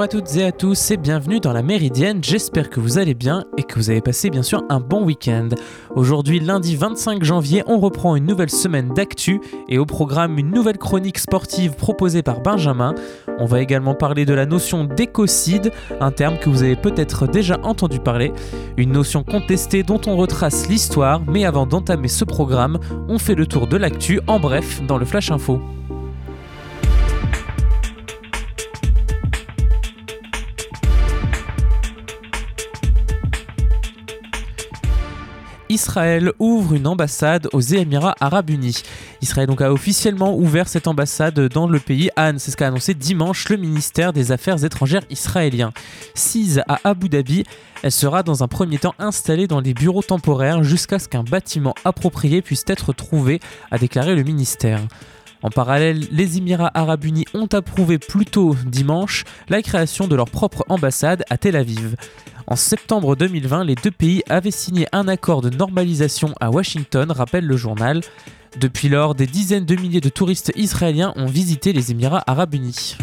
Bonjour à toutes et à tous et bienvenue dans la Méridienne, j'espère que vous allez bien et que vous avez passé bien sûr un bon week-end. Aujourd'hui lundi 25 janvier, on reprend une nouvelle semaine d'actu et au programme une nouvelle chronique sportive proposée par Benjamin. On va également parler de la notion d'écocide, un terme que vous avez peut-être déjà entendu parler, une notion contestée dont on retrace l'histoire, mais avant d'entamer ce programme, on fait le tour de l'actu en bref dans le Flash Info. Israël ouvre une ambassade aux Émirats Arabes Unis. Israël donc a officiellement ouvert cette ambassade dans le pays Anne, c'est ce qu'a annoncé dimanche le ministère des Affaires étrangères israélien. Sise à Abu Dhabi, elle sera dans un premier temps installée dans les bureaux temporaires jusqu'à ce qu'un bâtiment approprié puisse être trouvé, a déclaré le ministère. En parallèle, les Émirats arabes unis ont approuvé plus tôt dimanche la création de leur propre ambassade à Tel Aviv. En septembre 2020, les deux pays avaient signé un accord de normalisation à Washington, rappelle le journal. Depuis lors, des dizaines de milliers de touristes israéliens ont visité les Émirats arabes unis.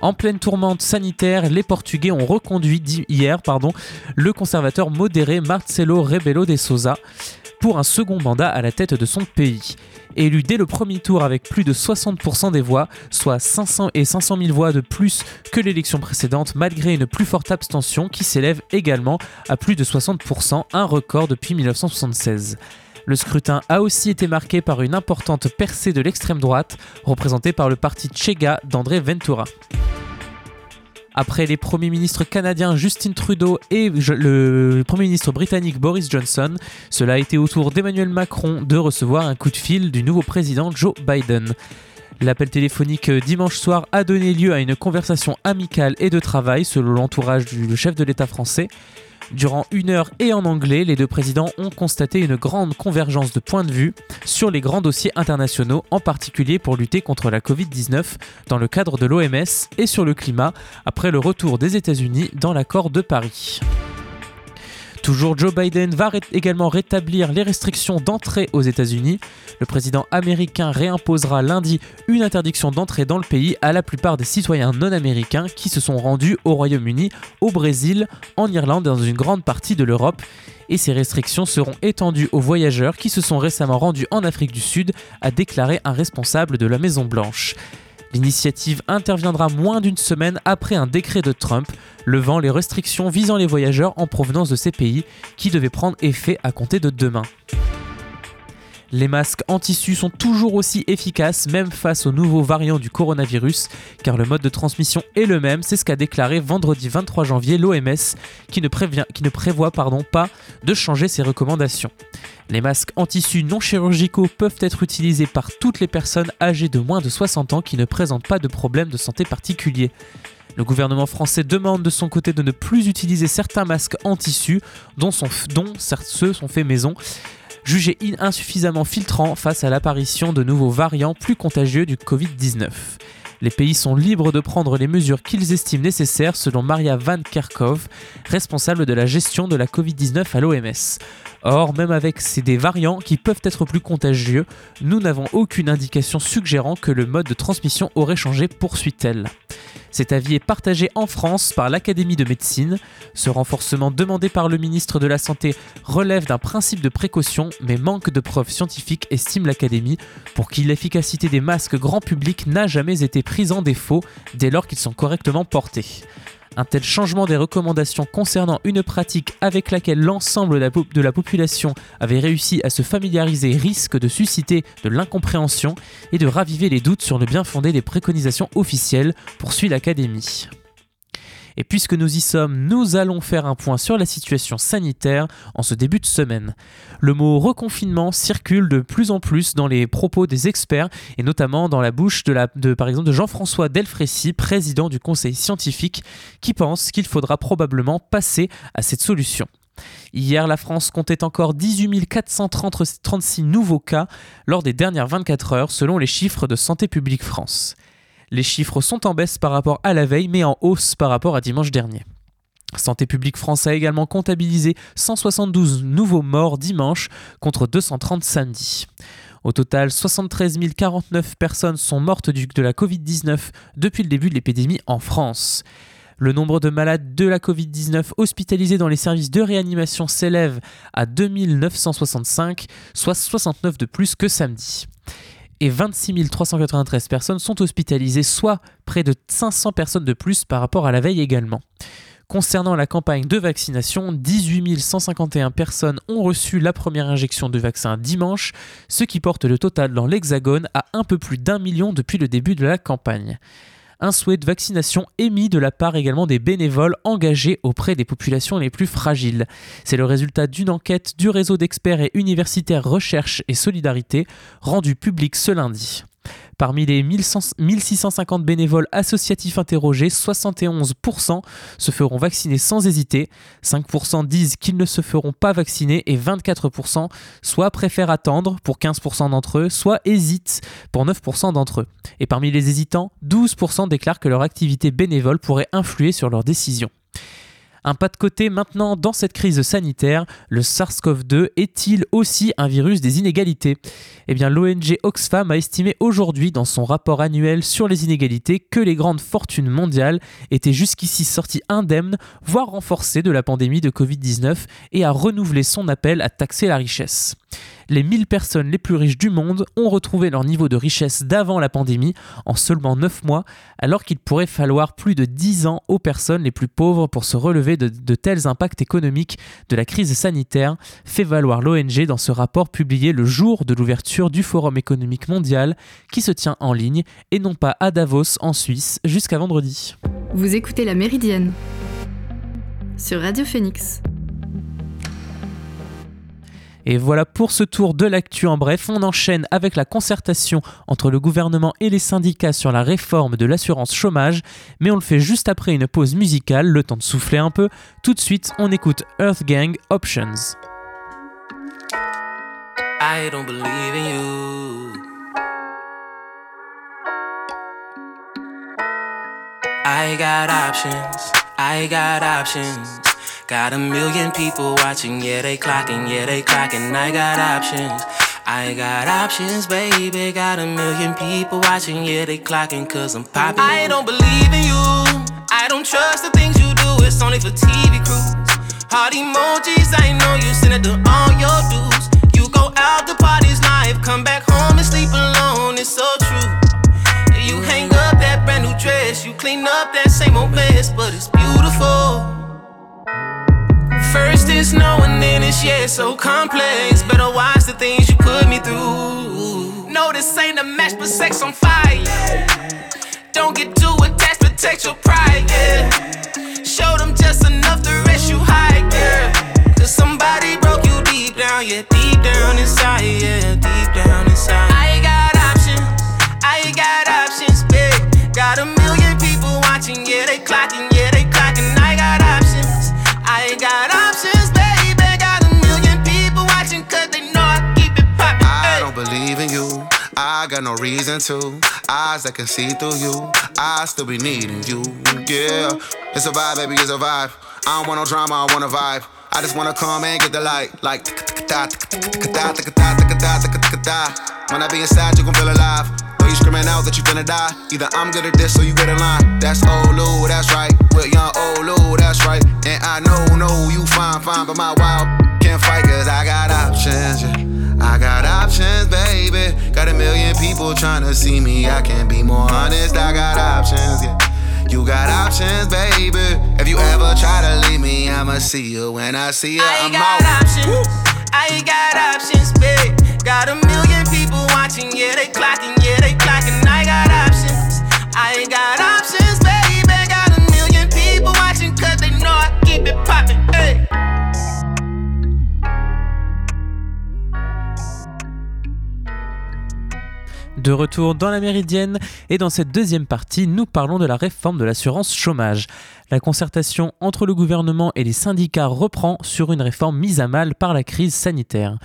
En pleine tourmente sanitaire, les Portugais ont reconduit hier pardon, le conservateur modéré Marcelo Rebelo de Sousa pour un second mandat à la tête de son pays. Élu dès le premier tour avec plus de 60% des voix, soit 500 et 500 000 voix de plus que l'élection précédente, malgré une plus forte abstention qui s'élève également à plus de 60%, un record depuis 1976. Le scrutin a aussi été marqué par une importante percée de l'extrême droite, représentée par le parti Chega d'André Ventura. Après les premiers ministres canadiens Justin Trudeau et le premier ministre britannique Boris Johnson, cela a été au tour d'Emmanuel Macron de recevoir un coup de fil du nouveau président Joe Biden. L'appel téléphonique dimanche soir a donné lieu à une conversation amicale et de travail selon l'entourage du chef de l'État français. Durant une heure et en anglais, les deux présidents ont constaté une grande convergence de points de vue sur les grands dossiers internationaux, en particulier pour lutter contre la Covid-19 dans le cadre de l'OMS et sur le climat après le retour des États-Unis dans l'accord de Paris. Toujours Joe Biden va également rétablir les restrictions d'entrée aux États-Unis. Le président américain réimposera lundi une interdiction d'entrée dans le pays à la plupart des citoyens non américains qui se sont rendus au Royaume-Uni, au Brésil, en Irlande et dans une grande partie de l'Europe. Et ces restrictions seront étendues aux voyageurs qui se sont récemment rendus en Afrique du Sud, a déclaré un responsable de la Maison Blanche. L'initiative interviendra moins d'une semaine après un décret de Trump levant les restrictions visant les voyageurs en provenance de ces pays qui devaient prendre effet à compter de demain. Les masques en tissu sont toujours aussi efficaces, même face aux nouveaux variants du coronavirus, car le mode de transmission est le même, c'est ce qu'a déclaré vendredi 23 janvier l'OMS, qui ne, prévoit pardon, pas de changer ses recommandations. Les masques en tissu non chirurgicaux peuvent être utilisés par toutes les personnes âgées de moins de 60 ans qui ne présentent pas de problème de santé particulier. Le gouvernement français demande de son côté de ne plus utiliser certains masques en tissu, dont, dont ceux sont faits maison, jugés insuffisamment filtrants face à l'apparition de nouveaux variants plus contagieux du Covid-19. Les pays sont libres de prendre les mesures qu'ils estiment nécessaires selon Maria Van Kerkhove, responsable de la gestion de la Covid-19 à l'OMS. Or, même avec ces des variants qui peuvent être plus contagieux, nous n'avons aucune indication suggérant que le mode de transmission aurait changé, poursuit-elle. Cet avis est partagé en France par l'Académie de médecine. Ce renforcement demandé par le ministre de la Santé relève d'un principe de précaution, mais manque de preuves scientifiques, estime l'Académie, pour qui l'efficacité des masques grand public n'a jamais été prise en défaut dès lors qu'ils sont correctement portés. Un tel changement des recommandations concernant une pratique avec laquelle l'ensemble de la population avait réussi à se familiariser risque de susciter de l'incompréhension et de raviver les doutes sur le bien fondé des préconisations officielles, poursuit l'Académie. Et puisque nous y sommes, nous allons faire un point sur la situation sanitaire en ce début de semaine. Le mot reconfinement circule de plus en plus dans les propos des experts et notamment dans la bouche de, par exemple de Jean-François Delfrécy, président du conseil scientifique, qui pense qu'il faudra probablement passer à cette solution. Hier, la France comptait encore 18 436 nouveaux cas lors des dernières 24 heures selon les chiffres de Santé publique France. Les chiffres sont en baisse par rapport à la veille, mais en hausse par rapport à dimanche dernier. Santé publique France a également comptabilisé 172 nouveaux morts dimanche contre 230 samedi. Au total, 73 049 personnes sont mortes de la Covid-19 depuis le début de l'épidémie en France. Le nombre de malades de la Covid-19 hospitalisés dans les services de réanimation s'élève à 2965, soit 69 de plus que samedi. Et 26 393 personnes sont hospitalisées, soit près de 500 personnes de plus par rapport à la veille également. Concernant la campagne de vaccination, 18 151 personnes ont reçu la première injection de vaccin dimanche, ce qui porte le total dans l'Hexagone à un peu plus d'un million depuis le début de la campagne un souhait de vaccination émis de la part également des bénévoles engagés auprès des populations les plus fragiles. C'est le résultat d'une enquête du réseau d'experts et universitaires Recherche et Solidarité rendue publique ce lundi. Parmi les 1650 bénévoles associatifs interrogés, 71% se feront vacciner sans hésiter, 5% disent qu'ils ne se feront pas vacciner et 24% soit préfèrent attendre pour 15% d'entre eux, soit hésitent pour 9% d'entre eux. Et parmi les hésitants, 12% déclarent que leur activité bénévole pourrait influer sur leur décision. Un pas de côté maintenant dans cette crise sanitaire, le SARS-CoV-2 est-il aussi un virus des inégalités? Eh bien l'ONG Oxfam a estimé aujourd'hui dans son rapport annuel sur les inégalités que les grandes fortunes mondiales étaient jusqu'ici sorties indemnes, voire renforcées de la pandémie de Covid-19 et a renouvelé son appel à taxer la richesse. Les 1000 personnes les plus riches du monde ont retrouvé leur niveau de richesse d'avant la pandémie en seulement 9 mois, alors qu'il pourrait falloir plus de 10 ans aux personnes les plus pauvres pour se relever de, de tels impacts économiques de la crise sanitaire, fait valoir l'ONG dans ce rapport publié le jour de l'ouverture du Forum économique mondial qui se tient en ligne et non pas à Davos en Suisse jusqu'à vendredi. Vous écoutez la Méridienne sur Radio Phoenix. Et voilà pour ce tour de l'actu en bref. On enchaîne avec la concertation entre le gouvernement et les syndicats sur la réforme de l'assurance chômage, mais on le fait juste après une pause musicale, le temps de souffler un peu. Tout de suite, on écoute Earth Gang Options. I don't believe in you. I got options. I got options. Got a million people watching, yeah, they clocking, yeah, they clocking. I got options. I got options, baby. Got a million people watching, yeah, they clocking, cause I'm popping. I don't believe in you. I don't trust the things you do, it's only for TV crews. Heart emojis, I know you send it to all your dudes. You go out to parties live, come back home and sleep alone, it's so true. You hang up that brand new dress, you clean up that same old mess, but it's beautiful. First it's no and then it's yeah, so complex. Better watch the things you put me through. No, this ain't a match, but sex on fire. Don't get too attached, protect your pride, yeah. Show them just enough to rest you high, yeah. Cause somebody broke you deep down, yeah, deep down inside, yeah, reason to. Eyes that can see through you. I still be needing you. Yeah, it's a vibe, baby, it's a vibe. I don't want no drama, I want a vibe. I just wanna come and get the light. Like, when I be inside, you gon' feel alive. Though you screaming out that you finna die. Either I'm good at this or you get in line. That's old Lou, that's right. With young old Lou, that's right. And I know, know you fine, fine, but my wild can't fight cause I got options, yeah. I got options, baby. Got a million people trying to see me. I can be more honest. I got options, yeah. You got options, baby. If you ever try to leave me, I'ma see you when I see you. I I'm got out. options. Woo. I got options, babe. Got a million people watching, yeah, they clocking, yeah, they clocking. I De retour dans la Méridienne et dans cette deuxième partie, nous parlons de la réforme de l'assurance chômage. La concertation entre le gouvernement et les syndicats reprend sur une réforme mise à mal par la crise sanitaire.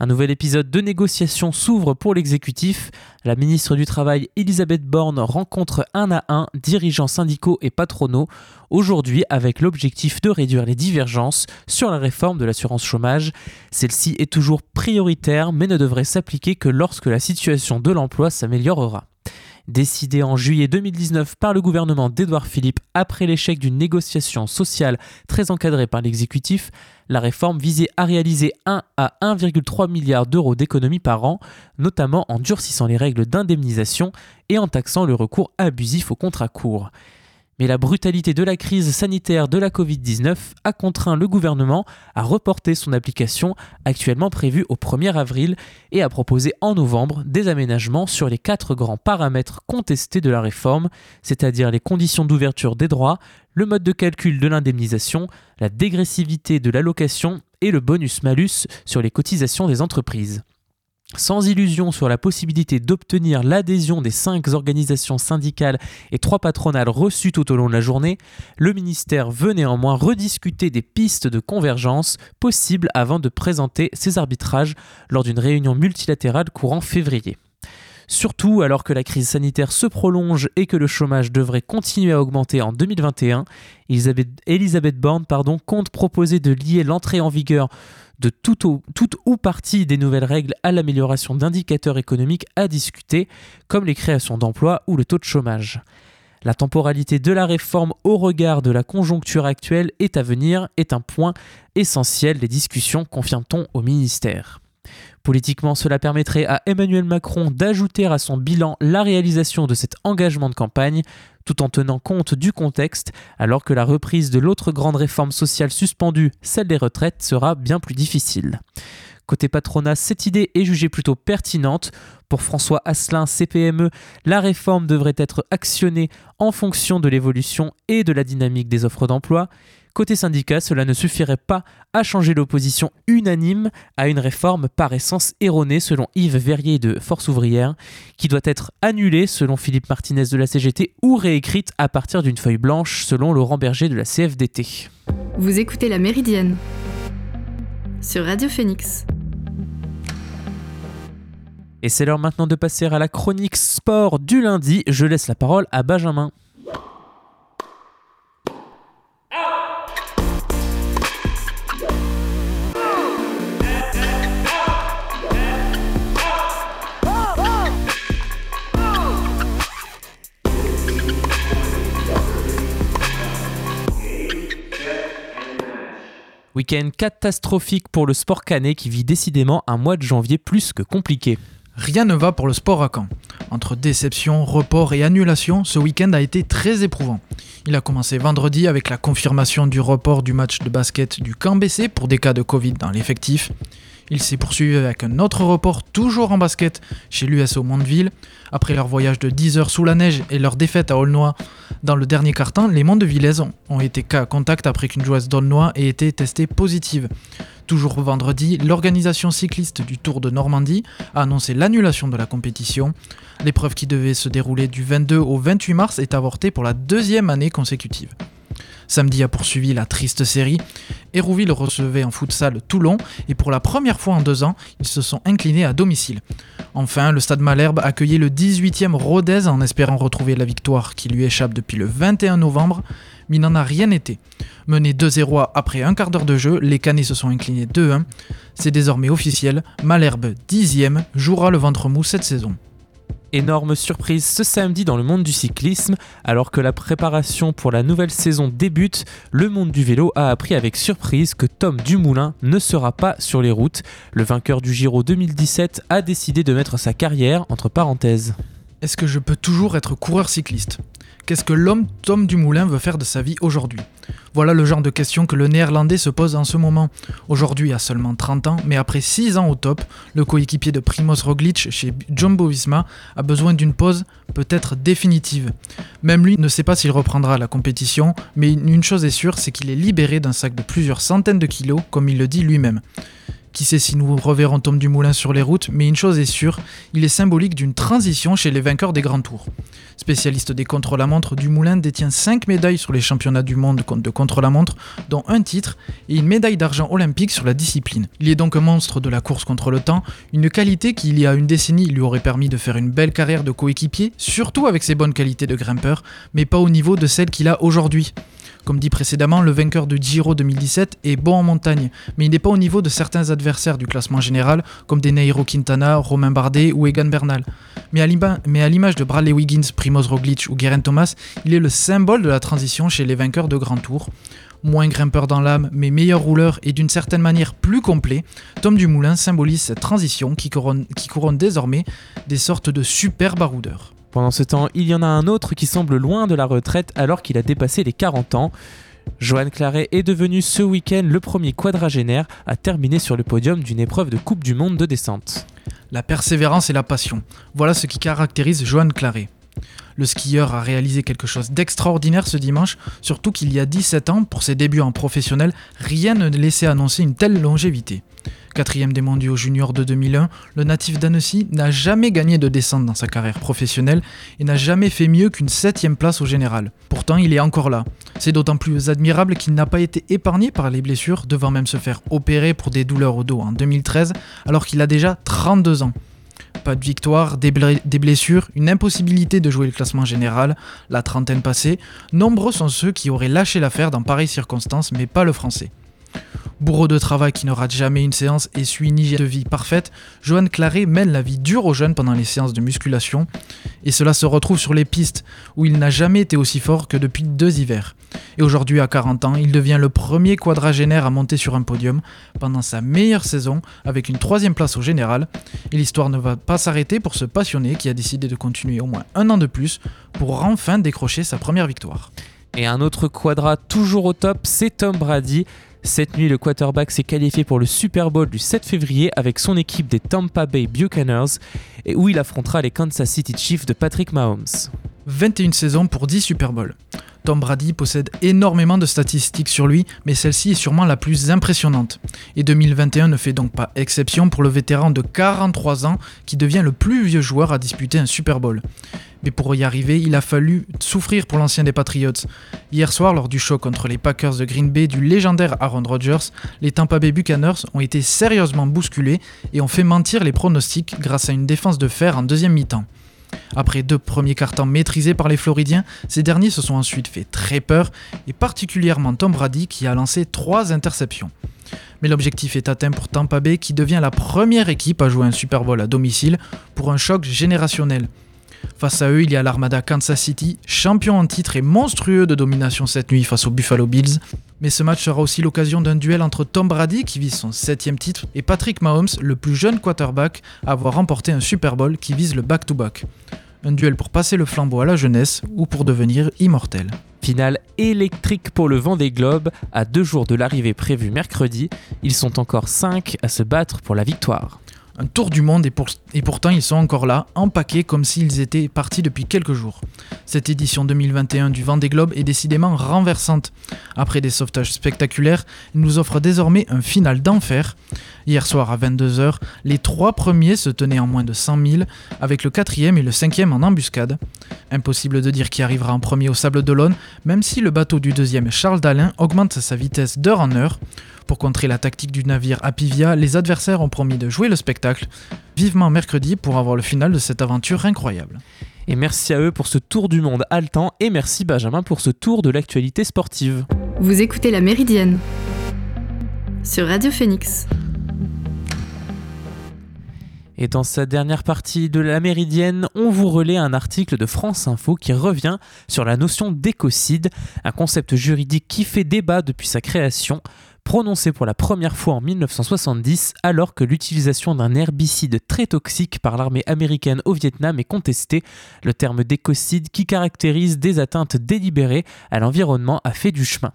Un nouvel épisode de négociation s'ouvre pour l'exécutif. La ministre du Travail, Elisabeth Borne, rencontre un à un dirigeants syndicaux et patronaux, aujourd'hui avec l'objectif de réduire les divergences sur la réforme de l'assurance chômage. Celle-ci est toujours prioritaire, mais ne devrait s'appliquer que lorsque la situation de l'emploi s'améliorera. Décidé en juillet 2019 par le gouvernement d'Édouard Philippe après l'échec d'une négociation sociale très encadrée par l'exécutif, la réforme visait à réaliser 1 à 1,3 milliard d'euros d'économies par an, notamment en durcissant les règles d'indemnisation et en taxant le recours abusif aux contrats courts. Mais la brutalité de la crise sanitaire de la Covid-19 a contraint le gouvernement à reporter son application actuellement prévue au 1er avril et à proposer en novembre des aménagements sur les quatre grands paramètres contestés de la réforme, c'est-à-dire les conditions d'ouverture des droits, le mode de calcul de l'indemnisation, la dégressivité de l'allocation et le bonus-malus sur les cotisations des entreprises. Sans illusion sur la possibilité d'obtenir l'adhésion des cinq organisations syndicales et trois patronales reçues tout au long de la journée, le ministère veut néanmoins rediscuter des pistes de convergence possibles avant de présenter ses arbitrages lors d'une réunion multilatérale courant février. Surtout alors que la crise sanitaire se prolonge et que le chômage devrait continuer à augmenter en 2021, Elisabeth, Borne compte proposer de lier l'entrée en vigueur de toute ou, ou partie des nouvelles règles à l'amélioration d'indicateurs économiques à discuter, comme les créations d'emplois ou le taux de chômage. La temporalité de la réforme au regard de la conjoncture actuelle est à venir est un point essentiel des discussions, confirme-t-on au ministère. Politiquement, cela permettrait à Emmanuel Macron d'ajouter à son bilan la réalisation de cet engagement de campagne, tout en tenant compte du contexte, alors que la reprise de l'autre grande réforme sociale suspendue, celle des retraites, sera bien plus difficile. Côté patronat, cette idée est jugée plutôt pertinente. Pour François Asselin, CPME, la réforme devrait être actionnée en fonction de l'évolution et de la dynamique des offres d'emploi. Côté syndicat, cela ne suffirait pas à changer l'opposition unanime à une réforme par essence erronée selon Yves Verrier de Force ouvrière, qui doit être annulée selon Philippe Martinez de la CGT ou réécrite à partir d'une feuille blanche selon Laurent Berger de la CFDT. Vous écoutez La Méridienne sur Radio Phoenix. Et c'est l'heure maintenant de passer à la chronique sport du lundi. Je laisse la parole à Benjamin. Week-end catastrophique pour le sport canet qui vit décidément un mois de janvier plus que compliqué. Rien ne va pour le sport à Caen. Entre déception, report et annulation, ce week-end a été très éprouvant. Il a commencé vendredi avec la confirmation du report du match de basket du camp BC pour des cas de Covid dans l'effectif. Il s'est poursuivi avec un autre report toujours en basket chez l'USO Mondeville. Après leur voyage de 10 heures sous la neige et leur défaite à Aulnois dans le dernier carton, les Mondevillaises ont été cas contact après qu'une joueuse d'Aulnois ait été testée positive. Toujours vendredi, l'organisation cycliste du Tour de Normandie a annoncé l'annulation de la compétition. L'épreuve qui devait se dérouler du 22 au 28 mars est avortée pour la deuxième année consécutive. Samedi a poursuivi la triste série. Hérouville recevait en futsal Toulon et pour la première fois en deux ans, ils se sont inclinés à domicile. Enfin, le Stade Malherbe accueillait le 18e Rodez en espérant retrouver la victoire qui lui échappe depuis le 21 novembre, mais il n'en a rien été. Mené 2-0 après un quart d'heure de jeu, les Canets se sont inclinés 2-1. C'est désormais officiel, Malherbe 10e jouera le ventre mou cette saison. Énorme surprise ce samedi dans le monde du cyclisme, alors que la préparation pour la nouvelle saison débute, le monde du vélo a appris avec surprise que Tom Dumoulin ne sera pas sur les routes. Le vainqueur du Giro 2017 a décidé de mettre sa carrière entre parenthèses. Est-ce que je peux toujours être coureur cycliste? Qu'est-ce que l'homme Tom Dumoulin veut faire de sa vie aujourd'hui? Voilà le genre de questions que le néerlandais se pose en ce moment. Aujourd'hui à seulement 30 ans, mais après 6 ans au top, le coéquipier de Primoz Roglic chez Jumbo Visma a besoin d'une pause peut-être définitive. Même lui ne sait pas s'il reprendra la compétition, mais une chose est sûre, c'est qu'il est libéré d'un sac de plusieurs centaines de kilos, comme il le dit lui-même. Qui sait si nous reverrons Tom Dumoulin sur les routes, mais une chose est sûre, il est symbolique d'une transition chez les vainqueurs des grands tours. Spécialiste des contre-la-montre, Dumoulin détient 5 médailles sur les championnats du monde de contre-la-montre, dont un titre et une médaille d'argent olympique sur la discipline. Il est donc un monstre de la course contre le temps, une qualité qui il y a une décennie lui aurait permis de faire une belle carrière de coéquipier, surtout avec ses bonnes qualités de grimpeur, mais pas au niveau de celle qu'il a aujourd'hui. Comme dit précédemment, le vainqueur de Giro 2017 est bon en montagne, mais il n'est pas au niveau de certains adversaires du classement général, comme des Nairo Quintana, Romain Bardet ou Egan Bernal. Mais à l'image de Bradley Wiggins, Primoz Roglic ou Geraint Thomas, il est le symbole de la transition chez les vainqueurs de Grand Tour moins grimpeur dans l'âme, mais meilleur rouleur et d'une certaine manière plus complet, Tom Dumoulin symbolise cette transition qui couronne, qui couronne désormais des sortes de super baroudeurs. Pendant ce temps, il y en a un autre qui semble loin de la retraite alors qu'il a dépassé les 40 ans. Johan Claret est devenu ce week-end le premier quadragénaire à terminer sur le podium d'une épreuve de Coupe du Monde de descente. La persévérance et la passion, voilà ce qui caractérise Johan Claret. Le skieur a réalisé quelque chose d'extraordinaire ce dimanche, surtout qu'il y a 17 ans, pour ses débuts en professionnel, rien ne laissait annoncer une telle longévité. Quatrième des mondiaux juniors de 2001, le natif d'Annecy n'a jamais gagné de descente dans sa carrière professionnelle et n'a jamais fait mieux qu'une septième place au général. Pourtant, il est encore là. C'est d'autant plus admirable qu'il n'a pas été épargné par les blessures, devant même se faire opérer pour des douleurs au dos en 2013, alors qu'il a déjà 32 ans. Pas de victoire, des, blessures, une impossibilité de jouer le classement général, la trentaine passée, nombreux sont ceux qui auraient lâché l'affaire dans pareilles circonstances, mais pas le français. Bourreau de travail qui ne rate jamais une séance et suit une hygiène de vie parfaite, Johan Claret mène la vie dure aux jeunes pendant les séances de musculation, et cela se retrouve sur les pistes où il n'a jamais été aussi fort que depuis deux hivers. Et aujourd'hui, à 40 ans, il devient le premier quadragénaire à monter sur un podium pendant sa meilleure saison avec une troisième place au général. Et l'histoire ne va pas s'arrêter pour ce passionné qui a décidé de continuer au moins un an de plus pour enfin décrocher sa première victoire. Et un autre quadra toujours au top, c'est Tom Brady. Cette nuit, le quarterback s'est qualifié pour le Super Bowl du 7 février avec son équipe des Tampa Bay Buccaneers, où il affrontera les Kansas City Chiefs de Patrick Mahomes. 21 saisons pour 10 Super Bowls. Tom Brady possède énormément de statistiques sur lui, mais celle-ci est sûrement la plus impressionnante. Et 2021 ne fait donc pas exception pour le vétéran de 43 ans qui devient le plus vieux joueur à disputer un Super Bowl. Mais pour y arriver, il a fallu souffrir pour l'ancien des Patriots. Hier soir, lors du choc contre les Packers de Green Bay du légendaire Aaron Rodgers, les Tampa Bay Buccaneers ont été sérieusement bousculés et ont fait mentir les pronostics grâce à une défense de fer en deuxième mi-temps. Après deux premiers cartons maîtrisés par les Floridiens, ces derniers se sont ensuite fait très peur, et particulièrement Tom Brady qui a lancé trois interceptions. Mais l'objectif est atteint pour Tampa Bay qui devient la première équipe à jouer un Super Bowl à domicile pour un choc générationnel. Face à eux, il y a l'Armada Kansas City, champion en titre et monstrueux de domination cette nuit face aux Buffalo Bills. Mais ce match sera aussi l'occasion d'un duel entre Tom Brady, qui vise son septième titre, et Patrick Mahomes, le plus jeune quarterback à avoir remporté un Super Bowl qui vise le back-to-back. Un duel pour passer le flambeau à la jeunesse ou pour devenir immortel. Finale électrique pour le vent des globes. À deux jours de l'arrivée prévue mercredi, ils sont encore cinq à se battre pour la victoire un tour du monde et, pourtant ils sont encore là, empaqués comme s'ils étaient partis depuis quelques jours. Cette édition 2021 du Vendée Globe est décidément renversante. Après des sauvetages spectaculaires, il nous offre désormais un final d'enfer. Hier soir à 22h, les trois premiers se tenaient en moins de 100 000, avec le quatrième et le cinquième en embuscade. Impossible de dire qui arrivera en premier au Sable d'Olonne, même si le bateau du deuxième Charles Dalin augmente sa vitesse d'heure en heure. Pour contrer la tactique du navire Apivia, les adversaires ont promis de jouer le spectacle. Vivement mercredi pour avoir le final de cette aventure incroyable. Et merci à eux pour ce tour du monde haletant et merci Benjamin pour ce tour de l'actualité sportive. Vous écoutez La Méridienne sur Radio Phoenix. Et dans sa dernière partie de la Méridienne, on vous relaie un article de France Info qui revient sur la notion d'écocide, un concept juridique qui fait débat depuis sa création prononcé pour la première fois en 1970 alors que l'utilisation d'un herbicide très toxique par l'armée américaine au Vietnam est contestée. Le terme d'écocide qui caractérise des atteintes délibérées à l'environnement a fait du chemin.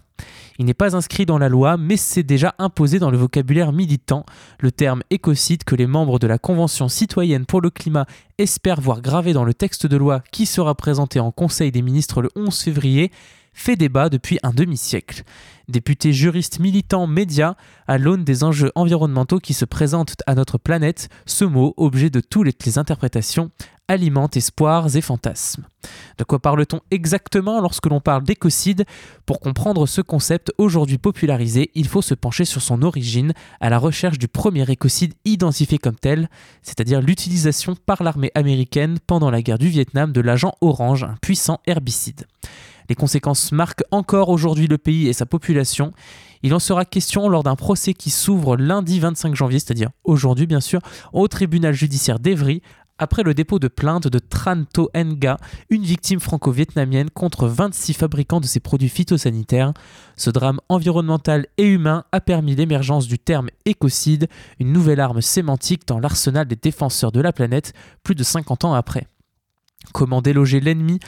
Il n'est pas inscrit dans la loi, mais c'est déjà imposé dans le vocabulaire militant. Le terme écocide que les membres de la Convention citoyenne pour le climat espèrent voir gravé dans le texte de loi qui sera présenté en Conseil des ministres le 11 février fait débat depuis un demi-siècle. Députés, juristes, militants, médias, à l'aune des enjeux environnementaux qui se présentent à notre planète, ce mot, objet de toutes les interprétations, alimente espoirs et fantasmes. De quoi parle-t-on exactement lorsque l'on parle d'écocide? Pour comprendre ce concept aujourd'hui popularisé, il faut se pencher sur son origine à la recherche du premier écocide identifié comme tel, c'est-à-dire l'utilisation par l'armée américaine pendant la guerre du Vietnam de l'agent orange, un puissant herbicide. Les conséquences marquent encore aujourd'hui le pays et sa population. Il en sera question lors d'un procès qui s'ouvre lundi 25 janvier, c'est-à-dire aujourd'hui bien sûr, au tribunal judiciaire d'Evry, après le dépôt de plainte de Tran To Nga, une victime franco-vietnamienne contre 26 fabricants de ces produits phytosanitaires. Ce drame environnemental et humain a permis l'émergence du terme écocide, une nouvelle arme sémantique dans l'arsenal des défenseurs de la planète plus de 50 ans après. Comment déloger l'ennemi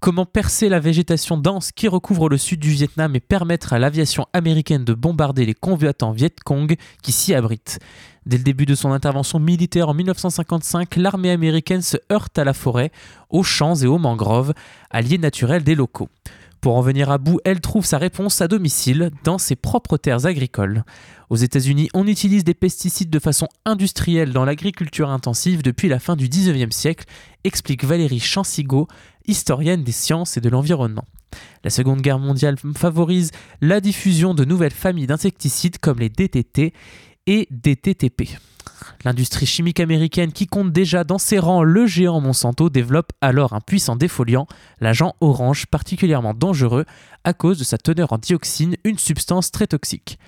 Comment percer la végétation dense qui recouvre le sud du Vietnam et permettre à l'aviation américaine de bombarder les convoitants Viet Cong qui s'y abritent Dès le début de son intervention militaire en 1955, l'armée américaine se heurte à la forêt, aux champs et aux mangroves, alliés naturels des locaux. Pour en venir à bout, elle trouve sa réponse à domicile, dans ses propres terres agricoles. Aux États-Unis, on utilise des pesticides de façon industrielle dans l'agriculture intensive depuis la fin du 19e siècle, explique Valérie Chansigo, historienne des sciences et de l'environnement. La Seconde Guerre mondiale favorise la diffusion de nouvelles familles d'insecticides comme les DTT et DTTP. L'industrie chimique américaine qui compte déjà dans ses rangs le géant Monsanto développe alors un puissant défoliant, l'agent orange particulièrement dangereux à cause de sa teneur en dioxine, une substance très toxique.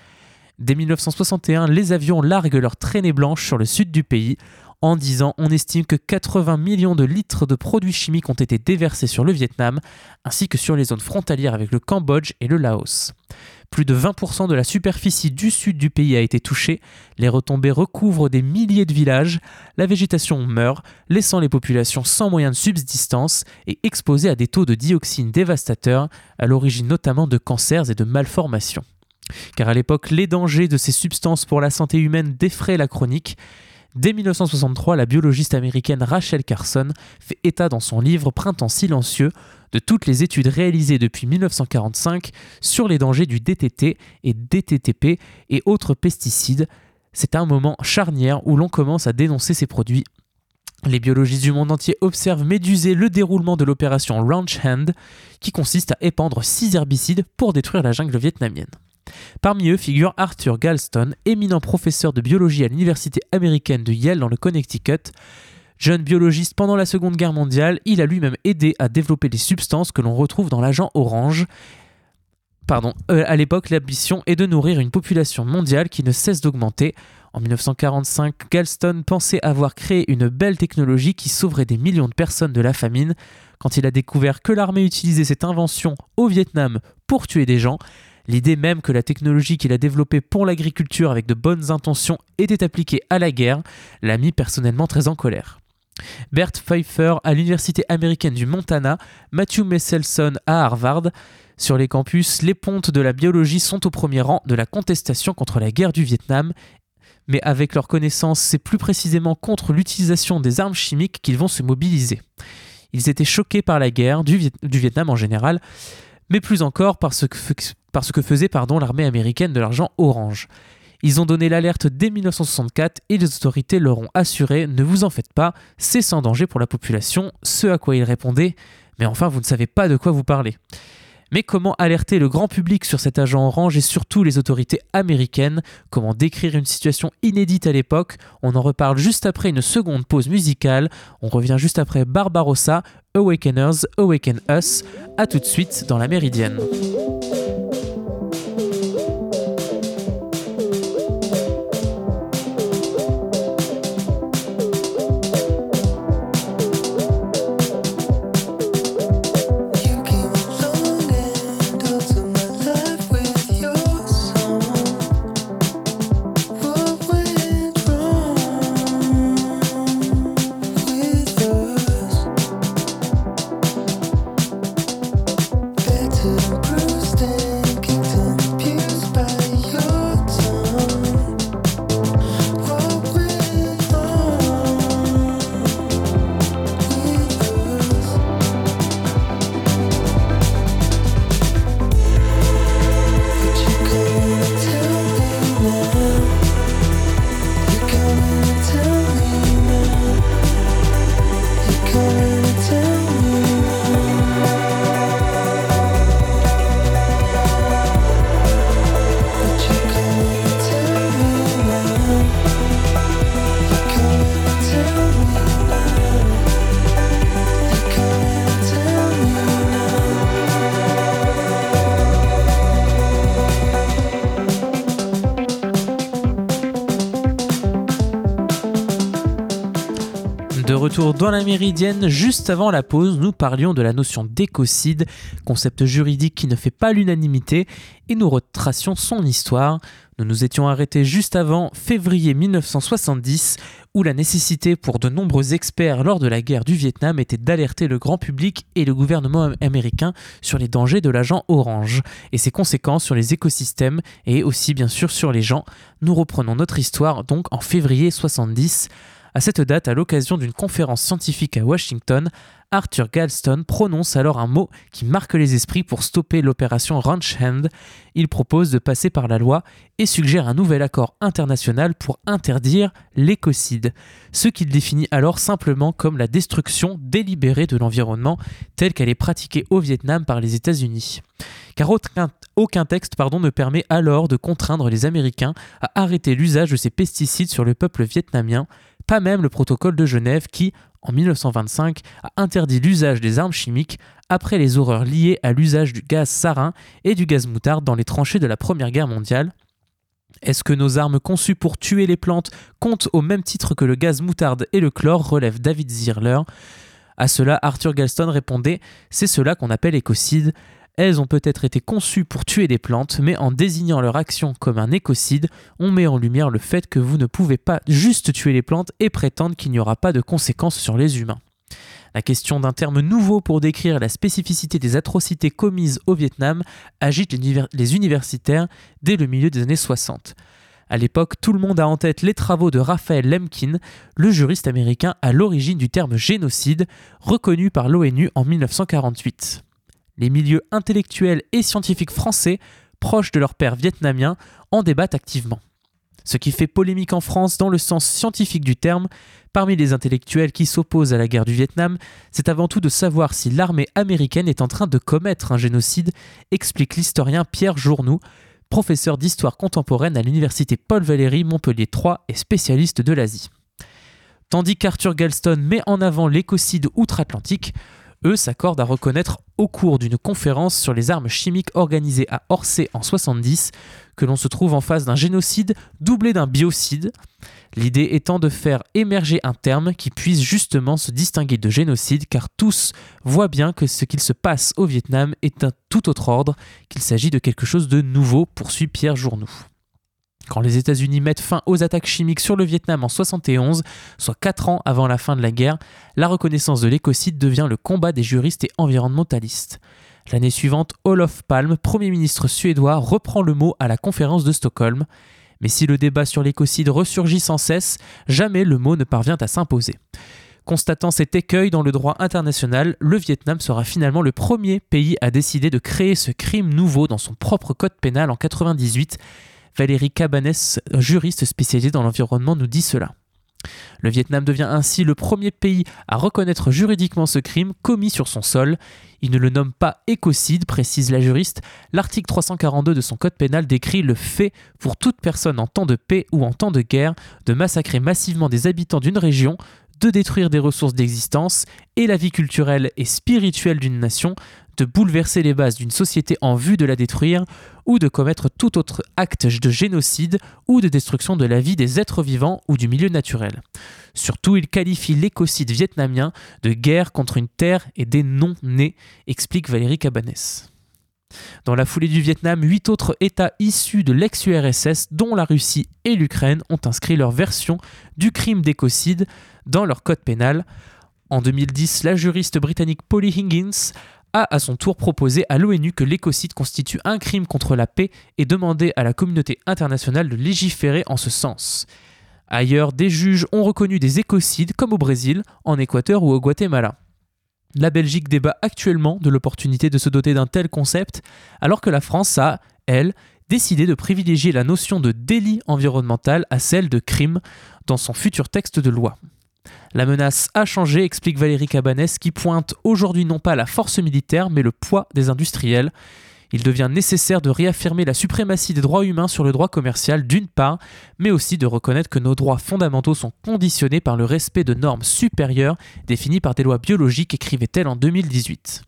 Dès 1961, les avions larguent leur traînée blanche sur le sud du pays en disant on estime que 80 millions de litres de produits chimiques ont été déversés sur le Vietnam, ainsi que sur les zones frontalières avec le Cambodge et le Laos. Plus de 20% de la superficie du sud du pays a été touchée, les retombées recouvrent des milliers de villages, la végétation meurt, laissant les populations sans moyens de subsistance et exposées à des taux de dioxine dévastateurs, à l'origine notamment de cancers et de malformations. Car à l'époque, les dangers de ces substances pour la santé humaine défraient la chronique, Dès 1963, la biologiste américaine Rachel Carson fait état dans son livre Printemps silencieux de toutes les études réalisées depuis 1945 sur les dangers du DTT et DTTP et autres pesticides. C'est un moment charnière où l'on commence à dénoncer ces produits. Les biologistes du monde entier observent méduser le déroulement de l'opération Ranch Hand, qui consiste à épandre six herbicides pour détruire la jungle vietnamienne. Parmi eux figure Arthur Galston, éminent professeur de biologie à l'université américaine de Yale dans le Connecticut. Jeune biologiste pendant la Seconde Guerre mondiale, il a lui-même aidé à développer les substances que l'on retrouve dans l'agent orange. Pardon, euh, à l'époque, l'ambition est de nourrir une population mondiale qui ne cesse d'augmenter. En 1945, Galston pensait avoir créé une belle technologie qui sauverait des millions de personnes de la famine. Quand il a découvert que l'armée utilisait cette invention au Vietnam pour tuer des gens, L'idée même que la technologie qu'il a développée pour l'agriculture avec de bonnes intentions était appliquée à la guerre l'a mis personnellement très en colère. Bert Pfeiffer à l'université américaine du Montana, Matthew Messelson à Harvard. Sur les campus, les pontes de la biologie sont au premier rang de la contestation contre la guerre du Vietnam, mais avec leur connaissance, c'est plus précisément contre l'utilisation des armes chimiques qu'ils vont se mobiliser. Ils étaient choqués par la guerre du, Vietnam en général, mais plus encore par ce que, parce que faisait pardon, l'armée américaine de l'argent orange. Ils ont donné l'alerte dès 1964 et les autorités leur ont assuré Ne vous en faites pas, c'est sans danger pour la population, ce à quoi ils répondaient Mais enfin, vous ne savez pas de quoi vous parlez. Mais comment alerter le grand public sur cet agent orange et surtout les autorités américaines? Comment décrire une situation inédite à l'époque? On en reparle juste après une seconde pause musicale. On revient juste après Barbarossa, Awakeners, Awaken Us. A tout de suite dans la Méridienne. Méridienne. Juste avant la pause, nous parlions de la notion d'écocide, concept juridique qui ne fait pas l'unanimité, et nous retracions son histoire. Nous nous étions arrêtés juste avant février 1970, où la nécessité pour de nombreux experts lors de la guerre du Vietnam était d'alerter le grand public et le gouvernement américain sur les dangers de l'agent orange et ses conséquences sur les écosystèmes et aussi bien sûr sur les gens. Nous reprenons notre histoire donc en février 70. À cette date, à l'occasion d'une conférence scientifique à Washington, Arthur Galston prononce alors un mot qui marque les esprits pour stopper l'opération Ranch Hand. Il propose de passer par la loi et suggère un nouvel accord international pour interdire l'écocide, ce qu'il définit alors simplement comme la destruction délibérée de l'environnement telle qu'elle est pratiquée au Vietnam par les États-Unis. Car aucun, texte pardon, ne permet alors de contraindre les Américains à arrêter l'usage de ces pesticides sur le peuple vietnamien, pas même le protocole de Genève qui, en 1925, a interdit l'usage des armes chimiques après les horreurs liées à l'usage du gaz sarin et du gaz moutarde dans les tranchées de la Première Guerre mondiale. Est-ce que nos armes conçues pour tuer les plantes comptent au même titre que le gaz moutarde et le chlore relève David Zierler. À cela, Arthur Galston répondait C'est cela qu'on appelle écocide. Elles ont peut-être été conçues pour tuer des plantes, mais en désignant leur action comme un écocide, on met en lumière le fait que vous ne pouvez pas juste tuer les plantes et prétendre qu'il n'y aura pas de conséquences sur les humains. La question d'un terme nouveau pour décrire la spécificité des atrocités commises au Vietnam agite les universitaires dès le milieu des années 60. À l'époque, tout le monde a en tête les travaux de Raphaël Lemkin, le juriste américain à l'origine du terme génocide, reconnu par l'ONU en 1948 les milieux intellectuels et scientifiques français, proches de leur père vietnamien, en débattent activement. Ce qui fait polémique en France dans le sens scientifique du terme, parmi les intellectuels qui s'opposent à la guerre du Vietnam, c'est avant tout de savoir si l'armée américaine est en train de commettre un génocide, explique l'historien Pierre Journoux, professeur d'histoire contemporaine à l'université Paul Valéry Montpellier III et spécialiste de l'Asie. Tandis qu'Arthur Galston met en avant l'écocide outre-Atlantique, eux s'accordent à reconnaître au cours d'une conférence sur les armes chimiques organisée à Orsay en 70 que l'on se trouve en face d'un génocide doublé d'un biocide, l'idée étant de faire émerger un terme qui puisse justement se distinguer de génocide car tous voient bien que ce qu'il se passe au Vietnam est un tout autre ordre, qu'il s'agit de quelque chose de nouveau, poursuit Pierre Journoux. Quand les États-Unis mettent fin aux attaques chimiques sur le Vietnam en 71, soit 4 ans avant la fin de la guerre, la reconnaissance de l'écocide devient le combat des juristes et environnementalistes. L'année suivante, Olof Palme, Premier ministre suédois, reprend le mot à la conférence de Stockholm. Mais si le débat sur l'écocide ressurgit sans cesse, jamais le mot ne parvient à s'imposer. Constatant cet écueil dans le droit international, le Vietnam sera finalement le premier pays à décider de créer ce crime nouveau dans son propre code pénal en 1998 Valérie Cabanès, juriste spécialisée dans l'environnement, nous dit cela. Le Vietnam devient ainsi le premier pays à reconnaître juridiquement ce crime commis sur son sol. Il ne le nomme pas écocide, précise la juriste. L'article 342 de son code pénal décrit le fait pour toute personne en temps de paix ou en temps de guerre de massacrer massivement des habitants d'une région, de détruire des ressources d'existence et la vie culturelle et spirituelle d'une nation, de bouleverser les bases d'une société en vue de la détruire, ou de commettre tout autre acte de génocide ou de destruction de la vie des êtres vivants ou du milieu naturel. Surtout, il qualifie l'écocide vietnamien de guerre contre une terre et des non-nés, explique Valérie Cabanès. Dans la foulée du Vietnam, huit autres États issus de l'ex-URSS, dont la Russie et l'Ukraine, ont inscrit leur version du crime d'écocide dans leur code pénal. En 2010, la juriste britannique Polly Higgins a à son tour proposé à l'ONU que l'écocide constitue un crime contre la paix et demandé à la communauté internationale de légiférer en ce sens. Ailleurs, des juges ont reconnu des écocides comme au Brésil, en Équateur ou au Guatemala. La Belgique débat actuellement de l'opportunité de se doter d'un tel concept, alors que la France a, elle, décidé de privilégier la notion de délit environnemental à celle de crime dans son futur texte de loi. La menace a changé, explique Valérie Cabanès, qui pointe aujourd'hui non pas la force militaire, mais le poids des industriels. Il devient nécessaire de réaffirmer la suprématie des droits humains sur le droit commercial d'une part, mais aussi de reconnaître que nos droits fondamentaux sont conditionnés par le respect de normes supérieures définies par des lois biologiques, écrivait-elle en 2018.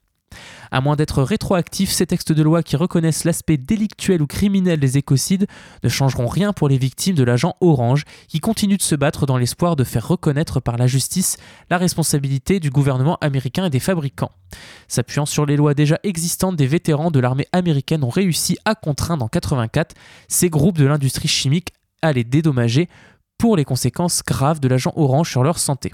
À moins d'être rétroactifs, ces textes de loi qui reconnaissent l'aspect délictuel ou criminel des écocides ne changeront rien pour les victimes de l'agent Orange, qui continuent de se battre dans l'espoir de faire reconnaître par la justice la responsabilité du gouvernement américain et des fabricants. S'appuyant sur les lois déjà existantes, des vétérans de l'armée américaine ont réussi à contraindre en 84 ces groupes de l'industrie chimique à les dédommager pour les conséquences graves de l'agent Orange sur leur santé.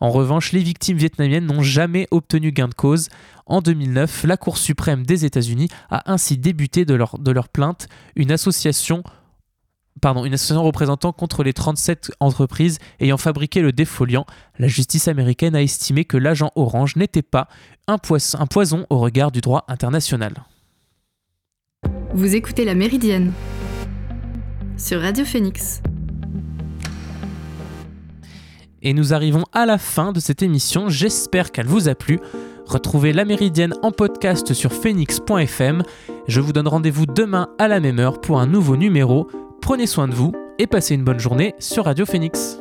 En revanche, les victimes vietnamiennes n'ont jamais obtenu gain de cause. En 2009, la Cour suprême des États-Unis a ainsi débuté de leur, plainte une association représentant contre les 37 entreprises ayant fabriqué le défoliant. La justice américaine a estimé que l'agent orange n'était pas un, un poison au regard du droit international. Vous écoutez La Méridienne sur Radio Phoenix. Et nous arrivons à la fin de cette émission, j'espère qu'elle vous a plu. Retrouvez la Méridienne en podcast sur phoenix.fm. Je vous donne rendez-vous demain à la même heure pour un nouveau numéro. Prenez soin de vous et passez une bonne journée sur Radio Phoenix.